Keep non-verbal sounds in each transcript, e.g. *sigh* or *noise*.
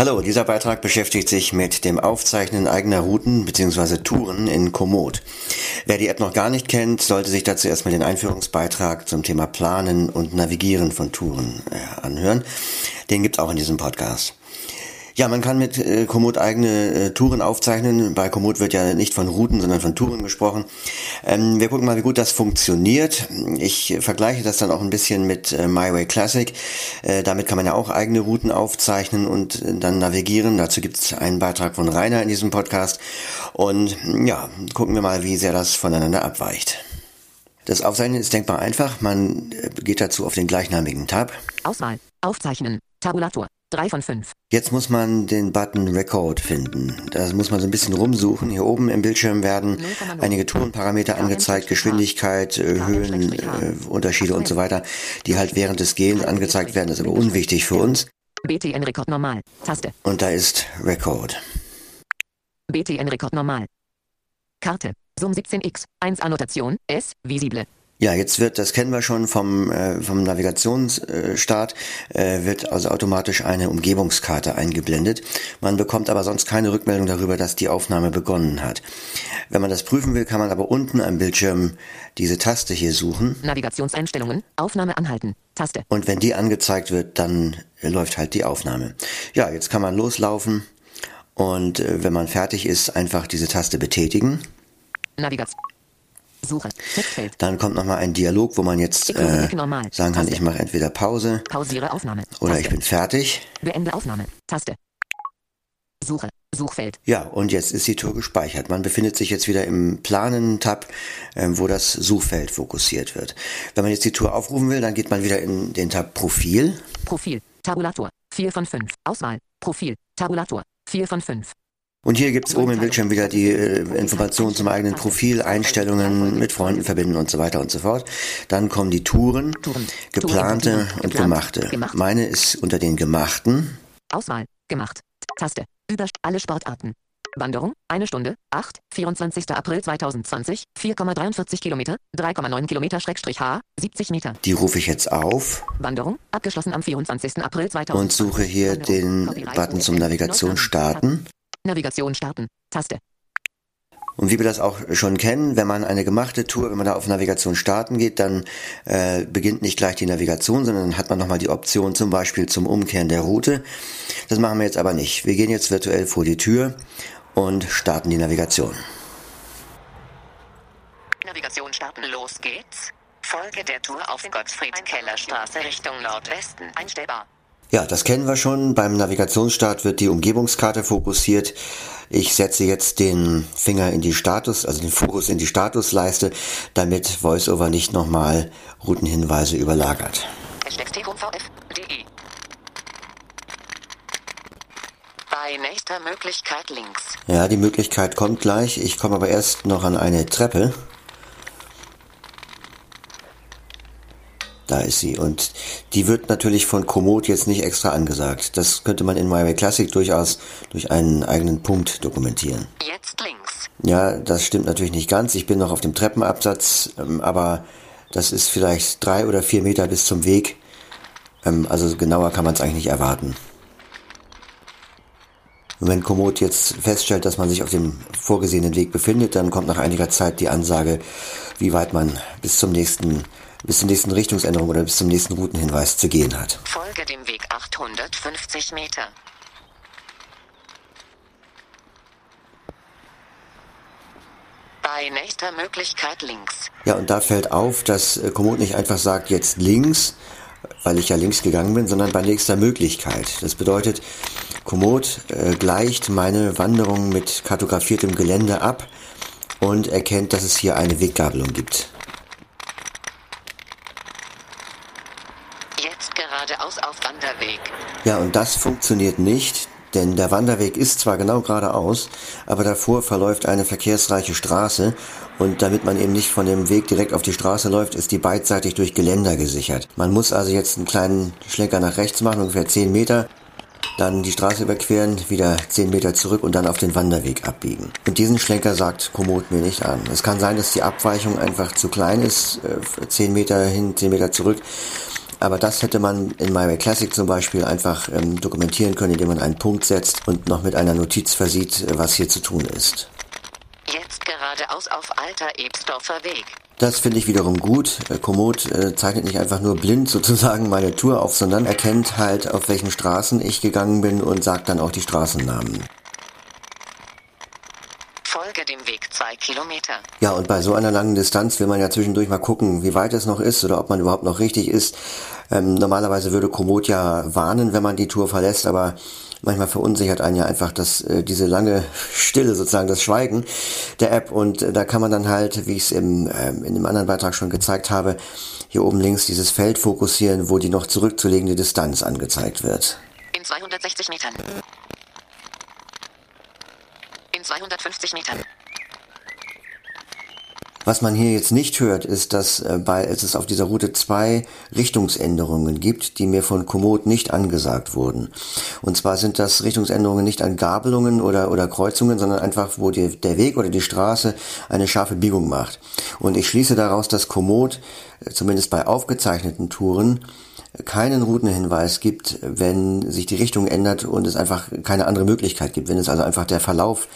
Hallo, dieser Beitrag beschäftigt sich mit dem Aufzeichnen eigener Routen bzw. Touren in Komoot. Wer die App noch gar nicht kennt, sollte sich dazu erstmal den Einführungsbeitrag zum Thema Planen und Navigieren von Touren äh, anhören. Den gibt's auch in diesem Podcast. Ja, man kann mit äh, Komoot eigene äh, Touren aufzeichnen. Bei Komoot wird ja nicht von Routen, sondern von Touren gesprochen. Ähm, wir gucken mal, wie gut das funktioniert. Ich vergleiche das dann auch ein bisschen mit äh, MyWay Classic. Damit kann man ja auch eigene Routen aufzeichnen und dann navigieren. Dazu gibt es einen Beitrag von Rainer in diesem Podcast. Und ja, gucken wir mal, wie sehr das voneinander abweicht. Das Aufzeichnen ist denkbar einfach. Man geht dazu auf den gleichnamigen Tab. Auswahl. Aufzeichnen. Tabulator. 3 von 5. Jetzt muss man den Button Record finden. Da muss man so ein bisschen rumsuchen. Hier oben im Bildschirm werden einige Tourenparameter angezeigt, Geschwindigkeit, äh, Höhen, äh, Unterschiede und so weiter, die halt während des Gehens angezeigt werden. Das ist aber unwichtig für uns. BTN Rekord normal. Taste. Und da ist Record. BTN Rekord normal. Karte. Sum 17x. 1 Annotation. S. Visible. Ja, jetzt wird, das kennen wir schon vom, äh, vom Navigationsstart, äh, wird also automatisch eine Umgebungskarte eingeblendet. Man bekommt aber sonst keine Rückmeldung darüber, dass die Aufnahme begonnen hat. Wenn man das prüfen will, kann man aber unten am Bildschirm diese Taste hier suchen. Navigationseinstellungen. Aufnahme anhalten. Taste. Und wenn die angezeigt wird, dann läuft halt die Aufnahme. Ja, jetzt kann man loslaufen und äh, wenn man fertig ist, einfach diese Taste betätigen. Navigation. Suche. Textfeld. Dann kommt nochmal ein Dialog, wo man jetzt äh, sagen kann, ich mache entweder Pause Pausiere Aufnahme. oder ich bin fertig. Beende Aufnahme. Taste. Suche. Suchfeld. Ja, und jetzt ist die Tour gespeichert. Man befindet sich jetzt wieder im Planen-Tab, ähm, wo das Suchfeld fokussiert wird. Wenn man jetzt die Tour aufrufen will, dann geht man wieder in den Tab Profil. Profil. Tabulator. 4 von 5. Auswahl. Profil. Tabulator. 4 von 5. Und hier gibt's oben im Bildschirm wieder die äh, Informationen zum eigenen Profil, Einstellungen, mit Freunden verbinden und so weiter und so fort. Dann kommen die Touren, geplante und gemachte. Gemacht. Meine ist unter den gemachten. Auswahl. Gemacht. Taste. Über alle Sportarten. Wanderung. Eine Stunde. 8. 24. April 2020. 4,43 Kilometer. 3,9 Kilometer Schrägstrich H. 70 Meter. Die rufe ich jetzt auf Wanderung. Abgeschlossen am 24. April 2020. und suche hier den Button zum Navigation starten. Navigation starten. Taste. Und wie wir das auch schon kennen, wenn man eine gemachte Tour, wenn man da auf Navigation starten geht, dann äh, beginnt nicht gleich die Navigation, sondern dann hat man nochmal die Option zum Beispiel zum Umkehren der Route. Das machen wir jetzt aber nicht. Wir gehen jetzt virtuell vor die Tür und starten die Navigation. Navigation starten. Los geht's. Folge der Tour auf Gottfried-Keller-Straße Richtung Nordwesten. Einstellbar. Ja, das kennen wir schon. Beim Navigationsstart wird die Umgebungskarte fokussiert. Ich setze jetzt den Finger in die Status, also den Fokus in die Statusleiste, damit VoiceOver nicht nochmal Routenhinweise überlagert. TVF.de Bei nächster Möglichkeit links. Ja, die Möglichkeit kommt gleich. Ich komme aber erst noch an eine Treppe. Da ist sie. Und die wird natürlich von Komoot jetzt nicht extra angesagt. Das könnte man in MyWay Classic durchaus durch einen eigenen Punkt dokumentieren. Jetzt links. Ja, das stimmt natürlich nicht ganz. Ich bin noch auf dem Treppenabsatz, ähm, aber das ist vielleicht drei oder vier Meter bis zum Weg. Ähm, also genauer kann man es eigentlich nicht erwarten. Und wenn Komoot jetzt feststellt, dass man sich auf dem vorgesehenen Weg befindet, dann kommt nach einiger Zeit die Ansage, wie weit man bis zum nächsten, bis zur nächsten Richtungsänderung oder bis zum nächsten Routenhinweis zu gehen hat. Folge dem Weg 850 Meter. Bei nächster Möglichkeit links. Ja, und da fällt auf, dass äh, Komoot nicht einfach sagt, jetzt links, weil ich ja links gegangen bin, sondern bei nächster Möglichkeit. Das bedeutet, Komoot äh, gleicht meine Wanderung mit kartografiertem Gelände ab und erkennt, dass es hier eine Weggabelung gibt. Jetzt geradeaus auf Wanderweg. Ja, und das funktioniert nicht, denn der Wanderweg ist zwar genau geradeaus, aber davor verläuft eine verkehrsreiche Straße und damit man eben nicht von dem Weg direkt auf die Straße läuft, ist die beidseitig durch Geländer gesichert. Man muss also jetzt einen kleinen Schlenker nach rechts machen, ungefähr 10 Meter, dann die Straße überqueren, wieder 10 Meter zurück und dann auf den Wanderweg abbiegen. Und diesen Schlenker sagt Komoot mir nicht an. Es kann sein, dass die Abweichung einfach zu klein ist, äh, 10 Meter hin, 10 Meter zurück. Aber das hätte man in MyWay Classic zum Beispiel einfach ähm, dokumentieren können, indem man einen Punkt setzt und noch mit einer Notiz versieht, was hier zu tun ist. Jetzt geradeaus auf Alter Ebsdorfer Weg. Das finde ich wiederum gut. Äh, Komoot äh, zeichnet nicht einfach nur blind *laughs* sozusagen meine Tour auf, sondern erkennt halt, auf welchen Straßen ich gegangen bin und sagt dann auch die Straßennamen. Folge dem Weg zwei Kilometer. Ja, und bei so einer langen Distanz will man ja zwischendurch mal gucken, wie weit es noch ist oder ob man überhaupt noch richtig ist. Ähm, normalerweise würde Komoot ja warnen, wenn man die Tour verlässt, aber manchmal verunsichert einen ja einfach das, äh, diese lange *laughs* Stille, sozusagen das Schweigen der App. Und äh, da kann man dann halt, wie ich es im, äh, in dem anderen Beitrag schon gezeigt habe, hier oben links dieses Feld fokussieren, wo die noch zurückzulegende Distanz angezeigt wird. In 260 Metern. In 250 Metern. Was man hier jetzt nicht hört, ist, dass äh, bei, es auf dieser Route zwei Richtungsänderungen gibt, die mir von Komoot nicht angesagt wurden. Und zwar sind das Richtungsänderungen nicht an Gabelungen oder, oder Kreuzungen, sondern einfach, wo die, der Weg oder die Straße eine scharfe Biegung macht. Und ich schließe daraus, dass Komoot, äh, zumindest bei aufgezeichneten Touren, keinen Routenhinweis gibt, wenn sich die Richtung ändert und es einfach keine andere Möglichkeit gibt, wenn es also einfach der Verlauf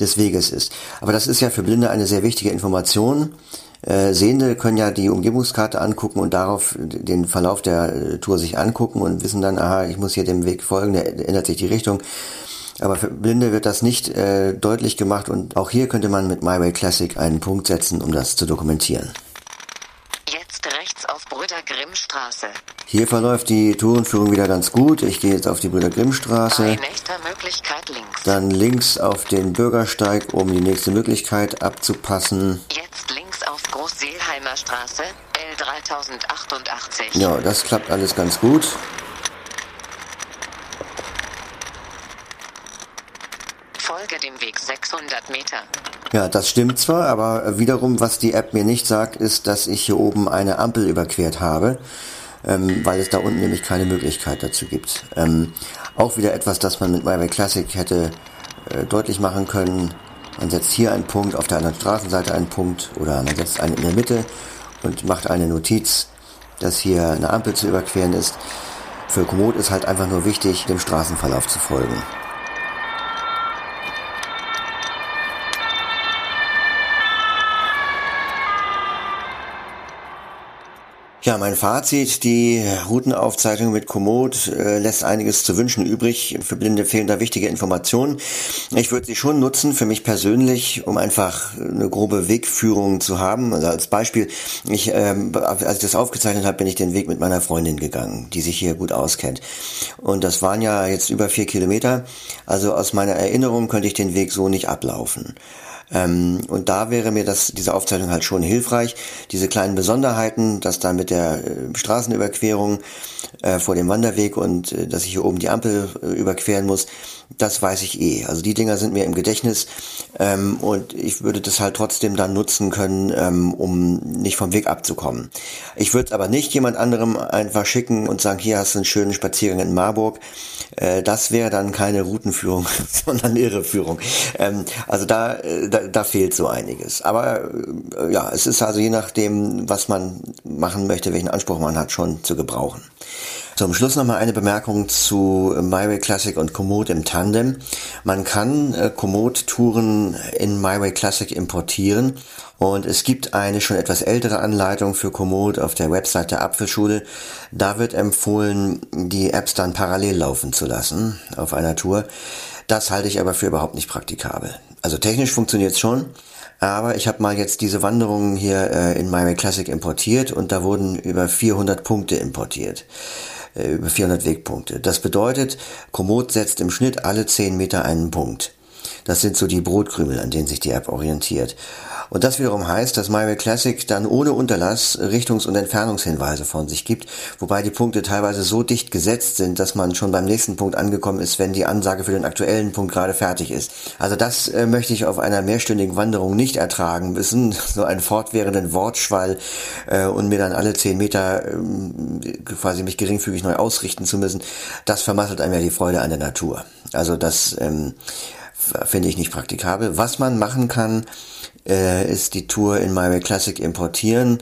des Weges ist. Aber das ist ja für Blinde eine sehr wichtige Information. Äh, Sehende können ja die Umgebungskarte angucken und darauf den Verlauf der äh, Tour sich angucken und wissen dann, aha, ich muss hier dem Weg folgen, da ändert sich die Richtung. Aber für Blinde wird das nicht äh, deutlich gemacht und auch hier könnte man mit MyWay Classic einen Punkt setzen, um das zu dokumentieren. Jetzt rechts auf Brüder Grimm Straße. Hier verläuft die Tourenführung wieder ganz gut. Ich gehe jetzt auf die Brüder Grimm Straße. Bei nächster Möglichkeit links. Dann links auf den Bürgersteig, um die nächste Möglichkeit abzupassen. Jetzt links auf Großseelheimer Straße, L3088. Ja, das klappt alles ganz gut. Folge dem Weg 600 Meter. Ja, das stimmt zwar, aber wiederum, was die App mir nicht sagt, ist, dass ich hier oben eine Ampel überquert habe, ähm, weil es da unten nämlich keine Möglichkeit dazu gibt. Ähm, auch wieder etwas, das man mit MyWay Classic hätte äh, deutlich machen können. Man setzt hier einen Punkt, auf der anderen Straßenseite einen Punkt oder man setzt einen in der Mitte und macht eine Notiz, dass hier eine Ampel zu überqueren ist. Für Komoot ist halt einfach nur wichtig, dem Straßenverlauf zu folgen. Ja, mein Fazit, die Routenaufzeichnung mit Komoot äh, lässt einiges zu wünschen übrig. Für Blinde fehlen da wichtige Informationen. Ich würde sie schon nutzen, für mich persönlich, um einfach eine grobe Wegführung zu haben. Also als Beispiel, ich, ähm, als ich das aufgezeichnet habe, bin ich den Weg mit meiner Freundin gegangen, die sich hier gut auskennt. Und das waren ja jetzt über vier Kilometer. Also aus meiner Erinnerung könnte ich den Weg so nicht ablaufen. Ähm, und da wäre mir das, diese Aufzeichnung halt schon hilfreich. Diese kleinen Besonderheiten, dass da mit der äh, Straßenüberquerung äh, vor dem Wanderweg und äh, dass ich hier oben die Ampel äh, überqueren muss, das weiß ich eh. Also die Dinger sind mir im Gedächtnis ähm, und ich würde das halt trotzdem dann nutzen können, ähm, um nicht vom Weg abzukommen. Ich würde es aber nicht jemand anderem einfach schicken und sagen, hier hast du einen schönen Spaziergang in Marburg. Äh, das wäre dann keine Routenführung, *laughs* sondern Irreführung. Ähm, also da, äh, da, da fehlt so einiges. Aber äh, ja, es ist also je nachdem, was man machen möchte, welchen Anspruch man hat, schon zu gebrauchen. Zum Schluss nochmal eine Bemerkung zu MyWay Classic und Komoot im Tandem. Man kann äh, Komoot-Touren in MyWay Classic importieren und es gibt eine schon etwas ältere Anleitung für Komoot auf der Website der Apfelschule. Da wird empfohlen, die Apps dann parallel laufen zu lassen auf einer Tour. Das halte ich aber für überhaupt nicht praktikabel. Also technisch funktioniert es schon, aber ich habe mal jetzt diese Wanderungen hier äh, in MyWay Classic importiert und da wurden über 400 Punkte importiert. Äh, über 400 Wegpunkte. Das bedeutet, Komoot setzt im Schnitt alle 10 Meter einen Punkt. Das sind so die Brotkrümel, an denen sich die App orientiert. Und das wiederum heißt, dass MyWay Classic dann ohne Unterlass Richtungs- und Entfernungshinweise von sich gibt, wobei die Punkte teilweise so dicht gesetzt sind, dass man schon beim nächsten Punkt angekommen ist, wenn die Ansage für den aktuellen Punkt gerade fertig ist. Also das äh, möchte ich auf einer mehrstündigen Wanderung nicht ertragen müssen, *laughs* so einen fortwährenden Wortschwall äh, und mir dann alle zehn Meter äh, quasi mich geringfügig neu ausrichten zu müssen. Das vermasselt einem ja die Freude an der Natur. Also das ähm, finde ich nicht praktikabel. Was man machen kann, äh, ist die Tour in MyWay Classic importieren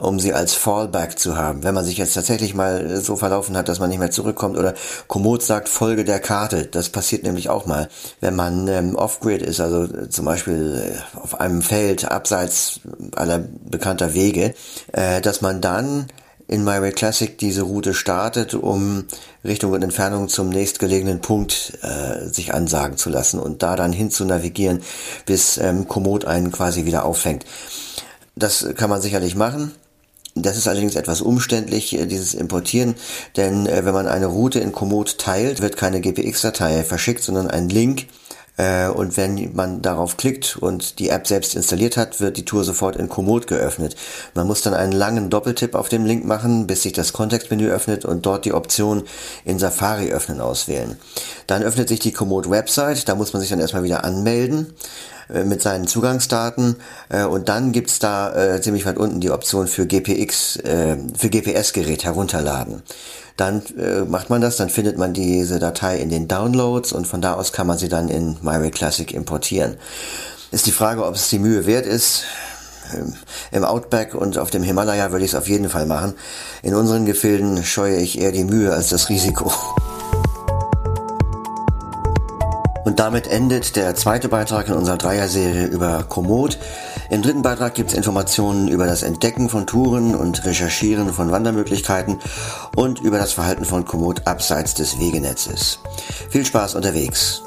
um sie als Fallback zu haben. Wenn man sich jetzt tatsächlich mal so verlaufen hat, dass man nicht mehr zurückkommt oder Komoot sagt Folge der Karte. Das passiert nämlich auch mal, wenn man ähm, off-grid ist, also zum Beispiel äh, auf einem Feld abseits aller bekannter Wege, äh, dass man dann in MyWay Classic diese Route startet, um Richtung und Entfernung zum nächstgelegenen Punkt äh, sich ansagen zu lassen und da dann hin zu navigieren, bis ähm, Komoot einen quasi wieder auffängt. Das kann man sicherlich machen. Das ist allerdings etwas umständlich, äh, dieses Importieren, denn äh, wenn man eine Route in Komoot teilt, wird keine GPX-Datei verschickt, sondern ein Link, und wenn man darauf klickt und die App selbst installiert hat, wird die Tour sofort in Komoot geöffnet. Man muss dann einen langen Doppeltipp auf dem Link machen, bis sich das Kontextmenü öffnet und dort die Option in Safari öffnen auswählen. Dann öffnet sich die Komoot Website, da muss man sich dann erstmal wieder anmelden. Äh, mit seinen Zugangsdaten äh, und dann gibt's da äh, ziemlich weit unten die Option für GPX, äh, für GPS-Gerät herunterladen. Dann äh, macht man das, dann findet man diese Datei in den Downloads und von da aus kann man sie dann in MyWay Classic importieren. Ist die Frage, ob es die Mühe wert ist. Ähm, Im Outback und auf dem Himalaya würde ich es auf jeden Fall machen. In unseren Gefilden scheue ich eher die Mühe als das Risiko. Und damit endet der zweite Beitrag in unserer Dreier-Serie über Komoot. Im dritten Beitrag gibt es Informationen über das Entdecken von Touren und Recherchieren von Wandermöglichkeiten und über das Verhalten von Komoot abseits des Wegenetzes. Viel Spaß unterwegs!